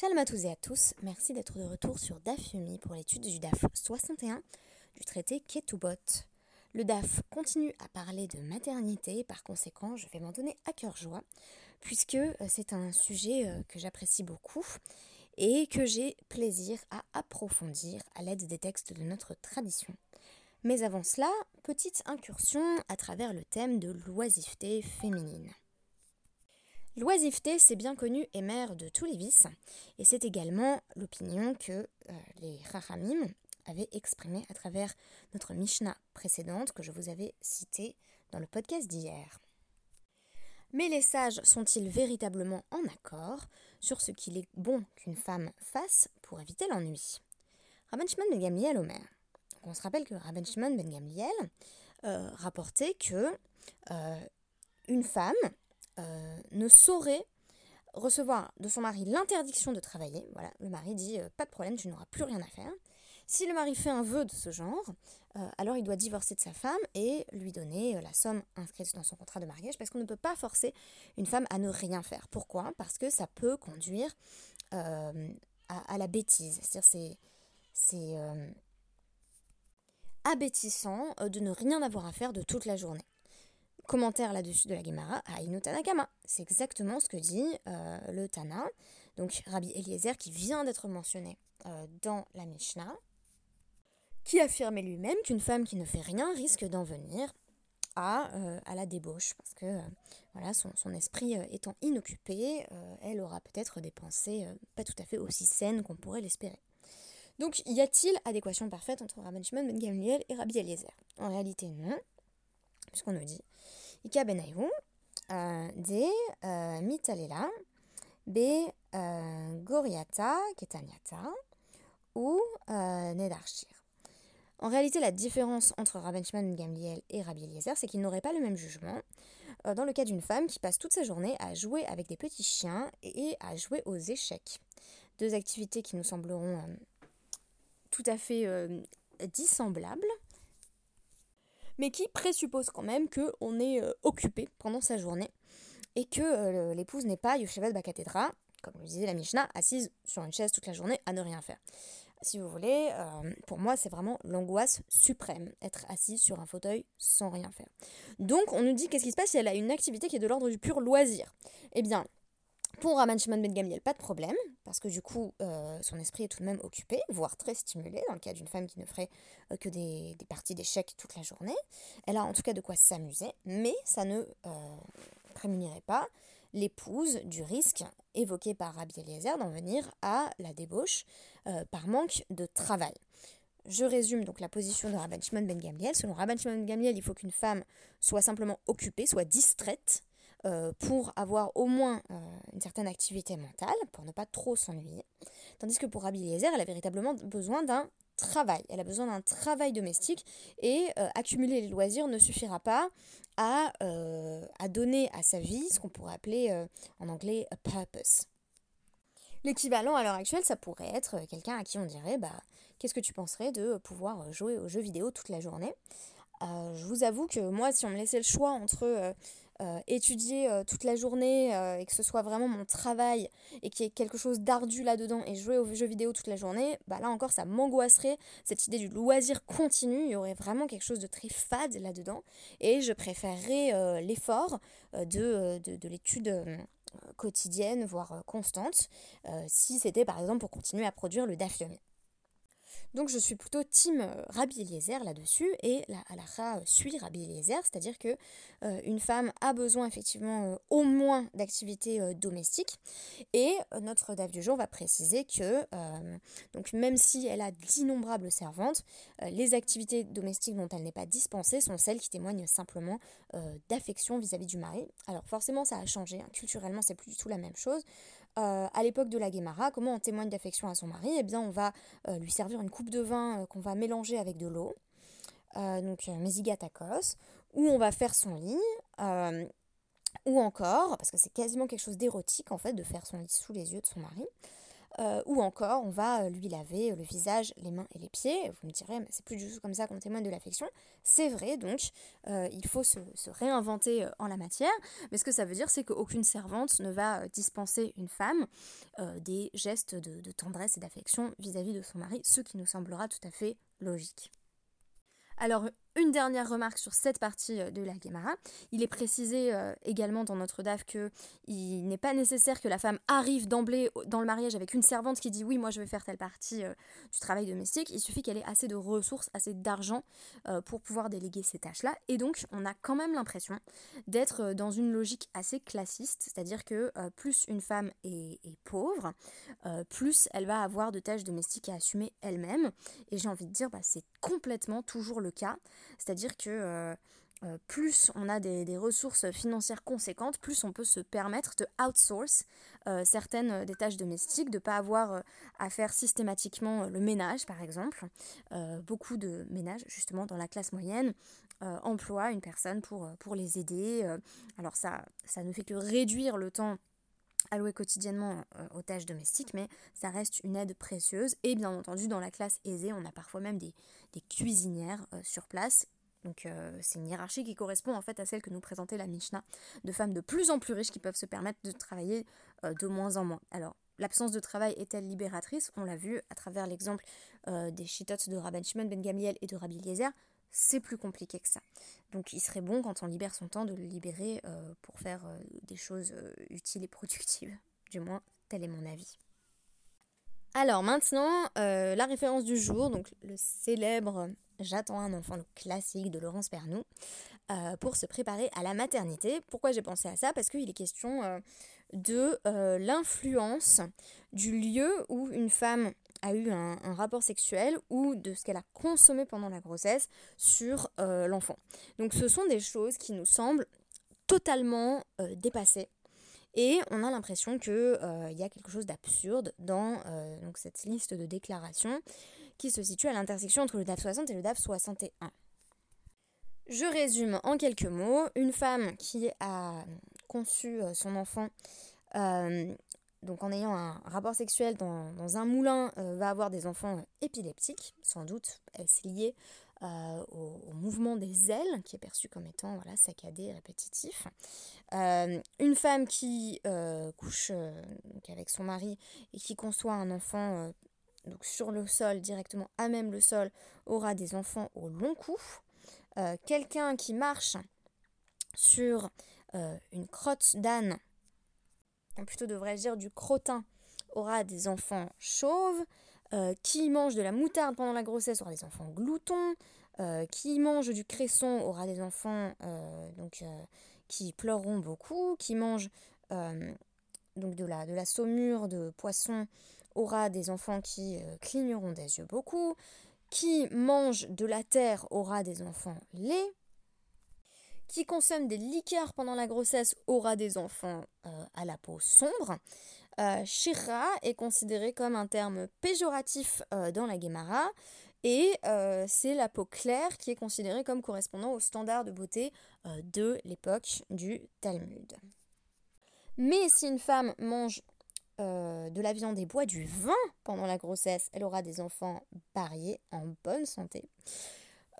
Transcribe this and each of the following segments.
Shalom à tous et à tous, merci d'être de retour sur DAF Yumi pour l'étude du DAF 61 du traité Ketubot. Le DAF continue à parler de maternité, par conséquent je vais m'en donner à cœur joie, puisque euh, c'est un sujet euh, que j'apprécie beaucoup et que j'ai plaisir à approfondir à l'aide des textes de notre tradition. Mais avant cela, petite incursion à travers le thème de l'oisiveté féminine. L'oisiveté, c'est bien connu, est mère de tous les vices, et c'est également l'opinion que euh, les Rahamim avaient exprimée à travers notre Mishnah précédente que je vous avais citée dans le podcast d'hier. Mais les sages sont-ils véritablement en accord sur ce qu'il est bon qu'une femme fasse pour éviter l'ennui? Rabban Shimon ben Gamliel Omer. On se rappelle que Rabban Shimon ben Gamliel euh, rapportait que euh, une femme euh, ne saurait recevoir de son mari l'interdiction de travailler. Voilà, le mari dit euh, pas de problème, tu n'auras plus rien à faire. Si le mari fait un vœu de ce genre, euh, alors il doit divorcer de sa femme et lui donner la somme inscrite dans son contrat de mariage parce qu'on ne peut pas forcer une femme à ne rien faire. Pourquoi? Parce que ça peut conduire à, la bêtise. C'est-à-dire c'est abétissant de ne rien avoir à faire de toute la journée commentaire là-dessus de la Gemara à Inotanakama. C'est exactement ce que dit euh, le Tana, donc Rabbi Eliezer qui vient d'être mentionné euh, dans la Mishnah, qui affirmait lui-même qu'une femme qui ne fait rien risque d'en venir à, euh, la débauche, parce que voilà, son, esprit étant inoccupé, elle aura peut-être des pensées pas tout à fait aussi saines qu'on pourrait l'espérer. Donc, y a-t-il adéquation parfaite entre Rabban Shimon ben Gamliel et Rabbi Eliezer? En réalité, non, puisqu'on nous dit Ika benayu de euh, mitalela be euh, goriata ketaniata ou euh, nedarchir. En réalité, la différence entre Rabban Shimon Gamliel et Rabbi Eliezer, c'est qu'ils n'auraient pas le même jugement dans le cas d'une femme qui passe toute sa journée à jouer avec des petits chiens et à jouer aux échecs. Deux activités qui nous sembleront tout à fait dissemblables, mais qui présuppose quand même qu'on est euh, occupé pendant sa journée et que euh, l'épouse n'est pas Yoshevet Bakatedra, comme le disait la Mishnah, assise sur une chaise toute la journée à ne rien faire. Si vous voulez, euh, pour moi, c'est vraiment l'angoisse suprême, être assise sur un fauteuil sans rien faire. Donc, on nous dit qu'est-ce qui se passe? Si elle a une activité qui est de l'ordre du pur loisir Eh bien, pour Raman Shimon Ben Gamliel, pas de problème, parce que du coup, euh, son esprit est tout de même occupé, voire très stimulé, dans le cas d'une femme qui ne ferait euh, que des, parties d'échecs toute la journée. Elle a en tout cas de quoi s'amuser, mais ça ne euh, prémunirait pas l'épouse du risque évoqué par Rabbi Eliezer d'en venir à la débauche par manque de travail. Je résume donc la position de Rabban Shimon Ben Gamliel. Selon Rabban Shimon Ben Gamliel, il faut qu'une femme soit simplement occupée, soit distraite, euh, pour avoir au moins euh, une certaine activité mentale, pour ne pas trop s'ennuyer. Tandis que pour Rabbi Eliezer, elle a véritablement besoin d'un travail. Elle a besoin d'un travail domestique et euh, accumuler les loisirs ne suffira pas à, donner à sa vie ce qu'on pourrait appeler en anglais a purpose. L'équivalent à l'heure actuelle, ça pourrait être quelqu'un à qui on dirait bah, Qu'est-ce que tu penserais de pouvoir jouer aux jeux vidéo toute la journée? Je vous avoue que moi, si on me laissait le choix entre étudier euh, toute la journée euh, et que ce soit vraiment mon travail et qu'il y ait quelque chose d'ardu là-dedans et jouer aux jeux vidéo toute la journée, bah là encore ça m'angoisserait. Cette idée du loisir continu, il y aurait vraiment quelque chose de très fade là-dedans. Et je préférerais l'effort de, de, l'étude quotidienne, voire constante, si c'était par exemple pour continuer à produire le DAF donc je suis plutôt team euh, Rabbi Eliezer là-dessus et la halakha euh, suit Rabbi Eliezer, c'est-à-dire que euh, une femme a besoin effectivement au moins d'activités domestiques et notre DAF du jour va préciser que donc même si elle a d'innombrables servantes, les activités domestiques dont elle n'est pas dispensée sont celles qui témoignent simplement d'affection vis-à-vis du mari. Alors forcément ça a changé, hein. culturellement c'est plus du tout la même chose. Euh, à l'époque de la Guémara, comment on témoigne d'affection à son mari Eh bien, on va euh, lui servir une coupe de vin euh, qu'on va mélanger avec de l'eau, donc mesigatakos, ou on va faire son lit, ou encore, parce que c'est quasiment quelque chose d'érotique en fait de faire son lit sous les yeux de son mari, euh, ou encore on va lui laver le visage, les mains et les pieds. Vous me direz, mais c'est plus du tout comme ça qu'on témoigne de l'affection. C'est vrai, donc il faut se, réinventer en la matière, mais ce que ça veut dire, c'est qu'aucune servante ne va dispenser une femme des gestes de, de tendresse et d'affection vis-à-vis de son mari, ce qui nous semblera tout à fait logique. Alors, une dernière remarque sur cette partie euh, de la Guémara. Il est précisé euh, également dans notre DAF que il n'est pas nécessaire que la femme arrive d'emblée dans le mariage avec une servante qui dit oui, moi je vais faire telle partie euh, du travail domestique. Il suffit qu'elle ait assez de ressources, assez d'argent pour pouvoir déléguer ces tâches-là. Et donc, on a quand même l'impression d'être dans une logique assez classiste, c'est-à-dire que plus une femme est, est pauvre, plus elle va avoir de tâches domestiques à assumer elle-même. Et j'ai envie de dire, bah, c'est complètement toujours le cas. C'est-à-dire que euh, euh, plus on a des, ressources financières conséquentes, plus on peut se permettre de outsource euh, certaines des tâches domestiques, de ne pas avoir à faire systématiquement le ménage par exemple. beaucoup de ménages justement dans la classe moyenne emploient une personne pour, les aider. alors ça ne fait que réduire le temps alloué quotidiennement aux tâches domestiques, mais ça reste une aide précieuse. Et bien entendu, dans la classe aisée, on a parfois même des, cuisinières sur place donc euh, c'est une hiérarchie qui correspond en fait à celle que nous présentait la Mishnah, de femmes de plus en plus riches qui peuvent se permettre de travailler euh, de moins en moins. Alors l'absence de travail est-elle libératrice? On l'a vu à travers l'exemple euh, des chitotes de Rabban Shimon Ben Gamliel et de Rabbi Eliezer, c'est plus compliqué que ça. Donc il serait bon quand on libère son temps de le libérer pour faire des choses utiles et productives. Du moins, tel est mon avis. Alors maintenant, la référence du jour, donc le célèbre J'attends un enfant, le classique de Laurence Pernou, euh, pour se préparer à la maternité. Pourquoi j'ai pensé à ça? Parce qu'il est question euh, de euh, l'influence du lieu où une femme a eu un, rapport sexuel ou de ce qu'elle a consommé pendant la grossesse sur l'enfant. Donc ce sont des choses qui nous semblent totalement dépassées. Et on a l'impression qu'il y a quelque chose d'absurde dans donc cette liste de déclarations qui se situe à l'intersection entre le DAF 60 et le DAF 61. Je résume en quelques mots. Une femme qui a conçu euh, son enfant euh, donc en ayant un rapport sexuel dans, un moulin, euh, va avoir des enfants épileptiques, sans doute est-ce lié au, mouvement des ailes, qui est perçu comme étant voilà, saccadé répétitif. une femme qui couche avec son mari et qui conçoit un enfant sur le sol, directement à même le sol, aura des enfants au long cou. Euh, quelqu'un qui marche sur euh, une crotte d'âne, plutôt devrais-je dire du crottin, aura des enfants chauves. Euh, qui mange de la moutarde pendant la grossesse aura des enfants gloutons. qui mange du cresson aura des enfants donc, qui pleureront beaucoup. Qui mange donc de la, de la saumure de poisson aura des enfants qui euh, cligneront des yeux beaucoup, qui mange de la terre aura des enfants laids, qui consomme des liqueurs pendant la grossesse aura des enfants euh, à la peau sombre. Euh, est considéré comme un terme péjoratif dans la Gemara et c'est la peau claire qui est considérée comme correspondant au standard de beauté de l'époque du Talmud. Mais si une femme mange euh, de la viande et boit du vin pendant la grossesse, elle aura des enfants pariés en bonne santé.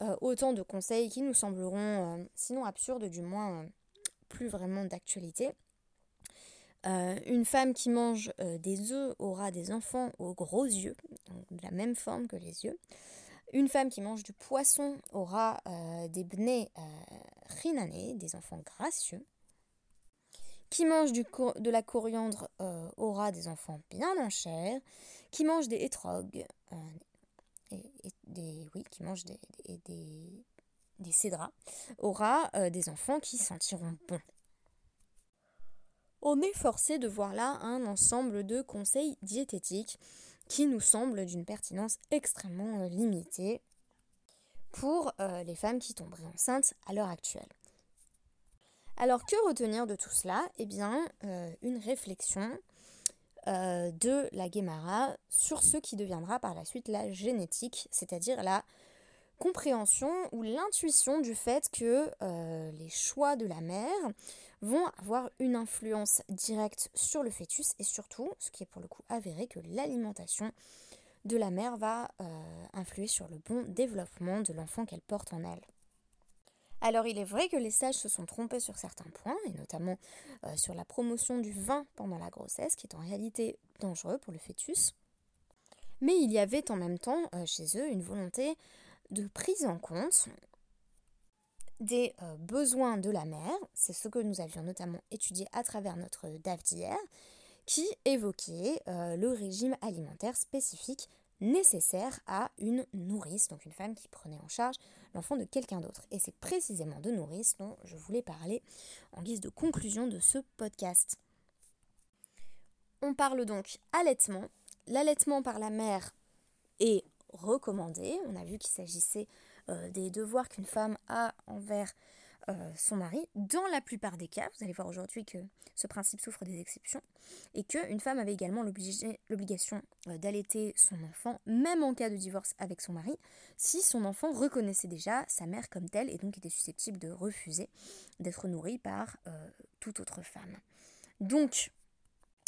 Euh, autant de conseils qui nous sembleront, euh, sinon absurdes, du moins plus vraiment d'actualité. une femme qui mange des œufs aura des enfants aux gros yeux, de la même forme que les yeux. Une femme qui mange du poisson aura des bnei rinane, des enfants gracieux. Qui mange du de la coriandre euh, aura des enfants bien en chair. Qui mange des hétrogues, euh, et, des, oui, qui mange des, des, aura euh, des enfants qui sentiront bon. On est forcé de voir là un ensemble de conseils diététiques qui nous semblent d'une pertinence extrêmement limitée pour les femmes qui tomberaient enceintes à l'heure actuelle. Alors que retenir de tout cela? Eh bien, euh, une réflexion euh, de la Guémara sur ce qui deviendra par la suite la génétique, c'est-à-dire la compréhension ou l'intuition du fait que euh, les choix de la mère vont avoir une influence directe sur le fœtus et surtout, ce qui est pour le coup avéré, que l'alimentation de la mère va euh, influer sur le bon développement de l'enfant qu'elle porte en elle. Alors il est vrai que les sages se sont trompés sur certains points, et notamment euh, sur la promotion du vin pendant la grossesse, qui est en réalité dangereux pour le fœtus. Mais il y avait en même temps euh, chez eux une volonté de prise en compte des euh, besoins de la mère, c'est ce que nous avions notamment étudié à travers notre DAF d'hier, qui évoquait le régime alimentaire spécifique nécessaire à une nourrice, donc une femme qui prenait en charge l'enfant de quelqu'un d'autre. Et c'est précisément de nourrice dont je voulais parler en guise de conclusion de ce podcast. On parle donc allaitement. L'allaitement par la mère est recommandé. On a vu qu'il s'agissait euh, des devoirs qu'une femme a envers euh, son mari. Dans la plupart des cas, vous allez voir aujourd'hui que ce principe souffre des exceptions, et qu'une femme avait également l'obligation euh, d'allaiter son enfant, même en cas de divorce avec son mari, si son enfant reconnaissait déjà sa mère comme telle et donc était susceptible de refuser d'être nourri par euh, toute autre femme. Donc,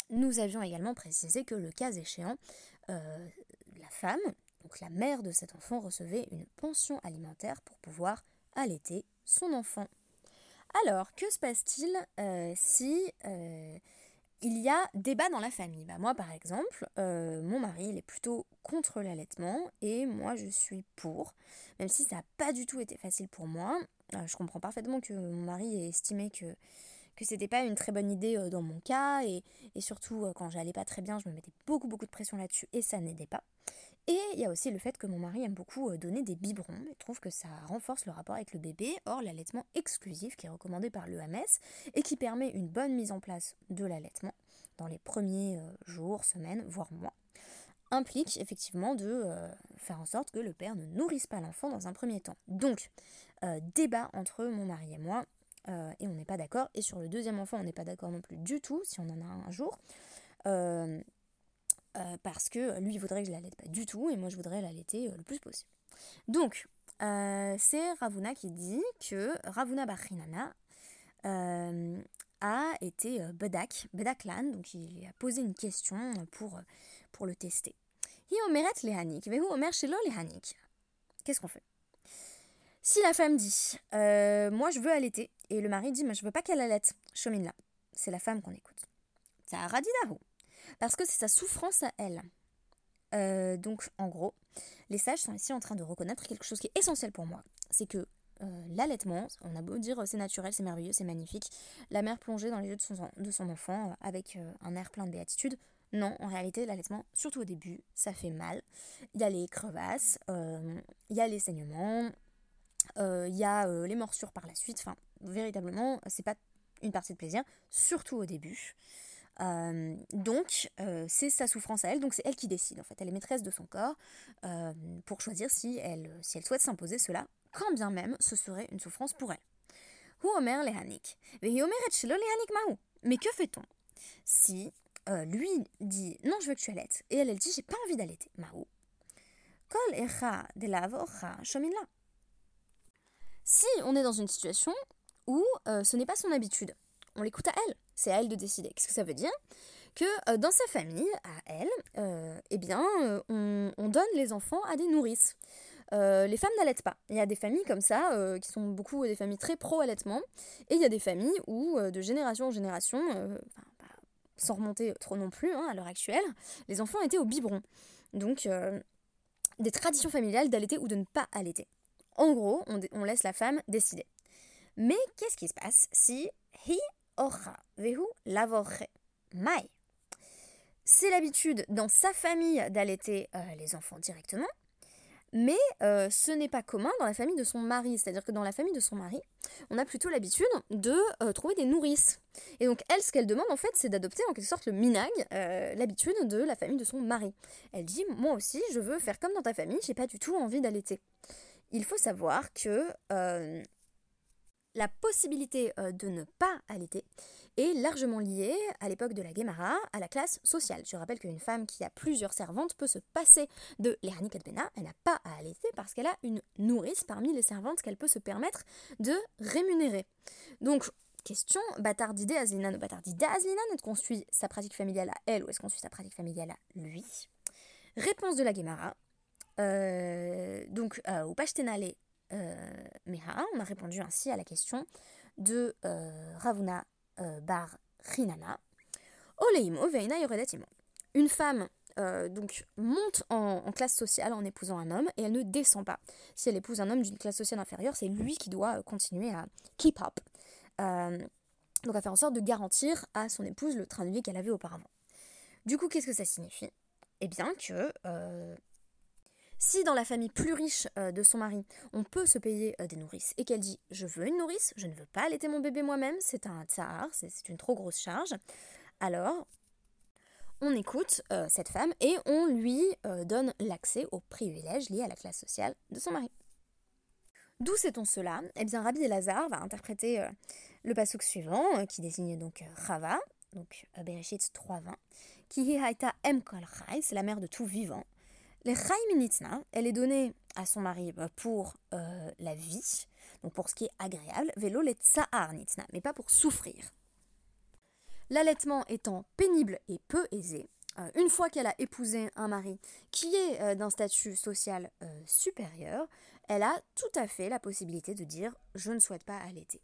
nous avions également précisé que le cas échéant, la femme, donc la mère de cet enfant, recevait une pension alimentaire pour pouvoir allaiter son enfant. Alors, que se passe-t-il euh, si euh, il y a débat dans la famille? Bah, Moi, par exemple, euh, mon mari, il est plutôt contre l'allaitement et moi, je suis pour. Même si ça n'a pas du tout été facile pour moi, je comprends parfaitement que mon mari ait estimé que que c'était pas une très bonne idée dans mon cas et, et surtout quand j'allais pas très bien je me mettais beaucoup beaucoup de pression là-dessus et ça n'aidait pas et il y a aussi le fait que mon mari aime beaucoup euh, donner des biberons. Il trouve que ça renforce le rapport avec le bébé. Or, l'allaitement exclusif, qui est recommandé par l'EMS et qui permet une bonne mise en place de l'allaitement dans les premiers euh, jours, semaines, voire mois, implique effectivement de euh, faire en sorte que le père ne nourrisse pas l'enfant dans un premier temps. Donc, débat entre mon mari et moi, et on n'est pas d'accord. Et sur le deuxième enfant, on n'est pas d'accord non plus du tout, si on en a un, jour. Euh, parce que lui il voudrait que je l'allaite pas du tout et moi je voudrais l'allaiter euh, le plus possible. Donc euh, c'est Ravuna qui dit que Ravuna Bachinana a été Bedak, Bedaklan, donc il a posé une question pour, pour le tester. Qu'est-ce qu'on fait? Si la femme dit Moi je veux allaiter, et le mari dit Mais je veux pas qu'elle allaite, là. C'est la femme qu'on écoute. Tsaradidahu parce que c'est sa souffrance à elle. Euh, donc, en gros, les sages sont ici en train de reconnaître quelque chose qui est essentiel pour moi. C'est que euh, l'allaitement, on a beau dire c'est naturel, c'est merveilleux, c'est magnifique, la mère plongée dans les yeux de son, enfant euh, avec un air plein de béatitude. Non, en réalité, l'allaitement, surtout au début, ça fait mal. Il y a les crevasses, il y a les saignements, il y a les morsures par la suite. Enfin, véritablement, c'est pas une partie de plaisir, surtout au début. Euh, donc, euh, c'est sa souffrance à elle, donc c'est elle qui décide en fait. Elle est maîtresse de son corps euh, pour choisir si elle, si elle souhaite s'imposer cela, quand bien même ce serait une souffrance pour elle. Mais que fait-on si lui dit non, je veux que tu allaites et elle, elle dit j'ai pas envie d'allaiter Si on est dans une situation où ce n'est pas son habitude, on l'écoute à elle. C'est à elle de décider. Qu'est-ce que ça veut dire? Que euh, dans sa famille, à elle, euh, eh bien, euh, on, donne les enfants à des nourrices. les femmes n'allaitent pas. Il y a des familles comme ça, qui sont beaucoup des familles très pro-allaitement, et il y a des familles où, de génération en génération, sans remonter trop non plus hein, à l'heure actuelle, les enfants étaient au biberon. Donc, des traditions familiales d'allaiter ou de ne pas allaiter. En gros, on, laisse la femme décider. Mais qu'est-ce qui se passe si hi c'est l'habitude dans sa famille d'allaiter euh, les enfants directement, mais euh, ce n'est pas commun dans la famille de son mari. C'est-à-dire que dans la famille de son mari, on a plutôt l'habitude de euh, trouver des nourrices. Et donc elle, ce qu'elle demande en fait, c'est d'adopter en quelque sorte le minag, l'habitude de la famille de son mari. Elle dit, moi aussi, je veux faire comme dans ta famille, j'ai pas du tout envie d'allaiter. Il faut savoir que la possibilité euh, de ne pas allaiter est largement liée, à l'époque de la Guémara, à la classe sociale. Je rappelle qu'une femme qui a plusieurs servantes peut se passer de l'Ernik Bena, elle n'a pas à allaiter parce qu'elle a une nourrice parmi les servantes qu'elle peut se permettre de rémunérer. Donc, question, Batardide Azlinan ou Batardide Azlinan, est-ce qu'on suit sa pratique familiale à elle ou est-ce qu'on suit sa pratique familiale à lui? Réponse de la Gemara. Euh, donc, euh, au Pashtenale euh, Meha, on a répondu ainsi à la question de Ravuna bar Rinana. Une femme donc monte en, classe sociale en épousant un homme et elle ne descend pas. Si elle épouse un homme d'une classe sociale inférieure, c'est lui qui doit continuer à keep up. Donc à faire en sorte de garantir à son épouse le train de vie qu'elle avait auparavant. Du coup, qu'est-ce que ça signifie? Eh bien que si dans la famille plus riche euh, de son mari, on peut se payer euh, des nourrices et qu'elle dit je veux une nourrice, je ne veux pas allaiter mon bébé moi-même, c'est un tsar, c'est une trop grosse charge, alors on écoute euh, cette femme et on lui donne l'accès aux privilèges liés à la classe sociale de son mari. D'où sait-on cela? Eh bien, Rabbi Elazar va interpréter le pasuk suivant, qui désigne donc Rava, donc Bereshit 3.20, qui chai, c'est la mère de tout vivant. Les chai minitna, elle est donnée à son mari bah, pour euh, la vie, donc pour ce qui est agréable, vélo les tsahar nitna, mais pas pour souffrir. L'allaitement étant pénible et peu aisé, euh, une fois qu'elle a épousé un mari qui est euh, d'un statut social supérieur, elle a tout à fait la possibilité de dire je ne souhaite pas allaiter.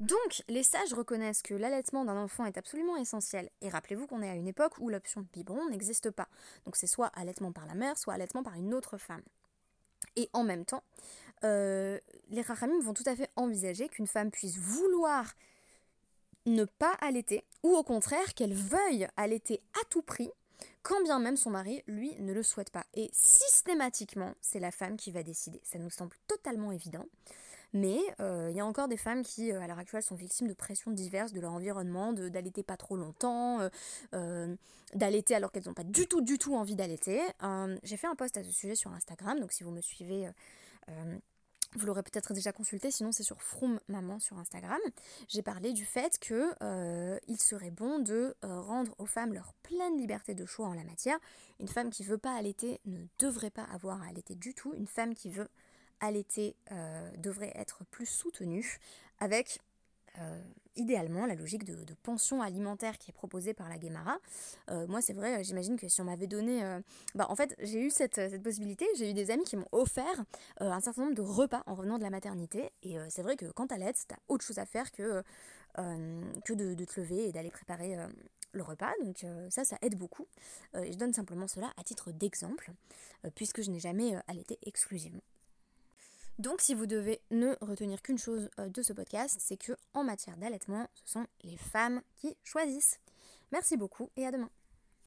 Donc, les sages reconnaissent que l'allaitement d'un enfant est absolument essentiel. Et rappelez-vous qu'on est à une époque où l'option biberon n'existe pas. Donc, c'est soit allaitement par la mère, soit allaitement par une autre femme. Et en même temps, euh, les rachamim vont tout à fait envisager qu'une femme puisse vouloir ne pas allaiter, ou au contraire qu'elle veuille allaiter à tout prix, quand bien même son mari, lui, ne le souhaite pas. Et systématiquement, c'est la femme qui va décider. Ça nous semble totalement évident. Mais euh, il y a encore des femmes qui, euh, à l'heure actuelle, sont victimes de pressions diverses de leur environnement, d'allaiter pas trop longtemps, euh, euh, d'allaiter alors qu'elles n'ont pas du tout, du tout envie d'allaiter. Euh, J'ai fait un post à ce sujet sur Instagram, donc si vous me suivez, euh, euh, vous l'aurez peut-être déjà consulté, sinon c'est sur Froom Maman sur Instagram. J'ai parlé du fait que euh, il serait bon de euh, rendre aux femmes leur pleine liberté de choix en la matière. Une femme qui veut pas allaiter ne devrait pas avoir à allaiter du tout. Une femme qui veut allaiter euh, devrait être plus soutenue avec euh, idéalement la logique de, pension alimentaire qui est proposée par la Guémara. Euh, moi, c'est vrai, j'imagine que si on m'avait donné. Bah, en fait, j'ai eu cette, possibilité. J'ai eu des amis qui m'ont offert un certain nombre de repas en revenant de la maternité. Et c'est vrai que quand t'allaites, t'as autre chose à faire que, de, de te lever et d'aller préparer. le repas, donc ça, ça aide beaucoup. Et je donne simplement cela à titre d'exemple, puisque je n'ai jamais allaité exclusivement. Donc, si vous devez ne retenir qu'une chose euh, de ce podcast, c'est que en matière d'allaitement, ce sont les femmes qui choisissent. Merci beaucoup et à demain.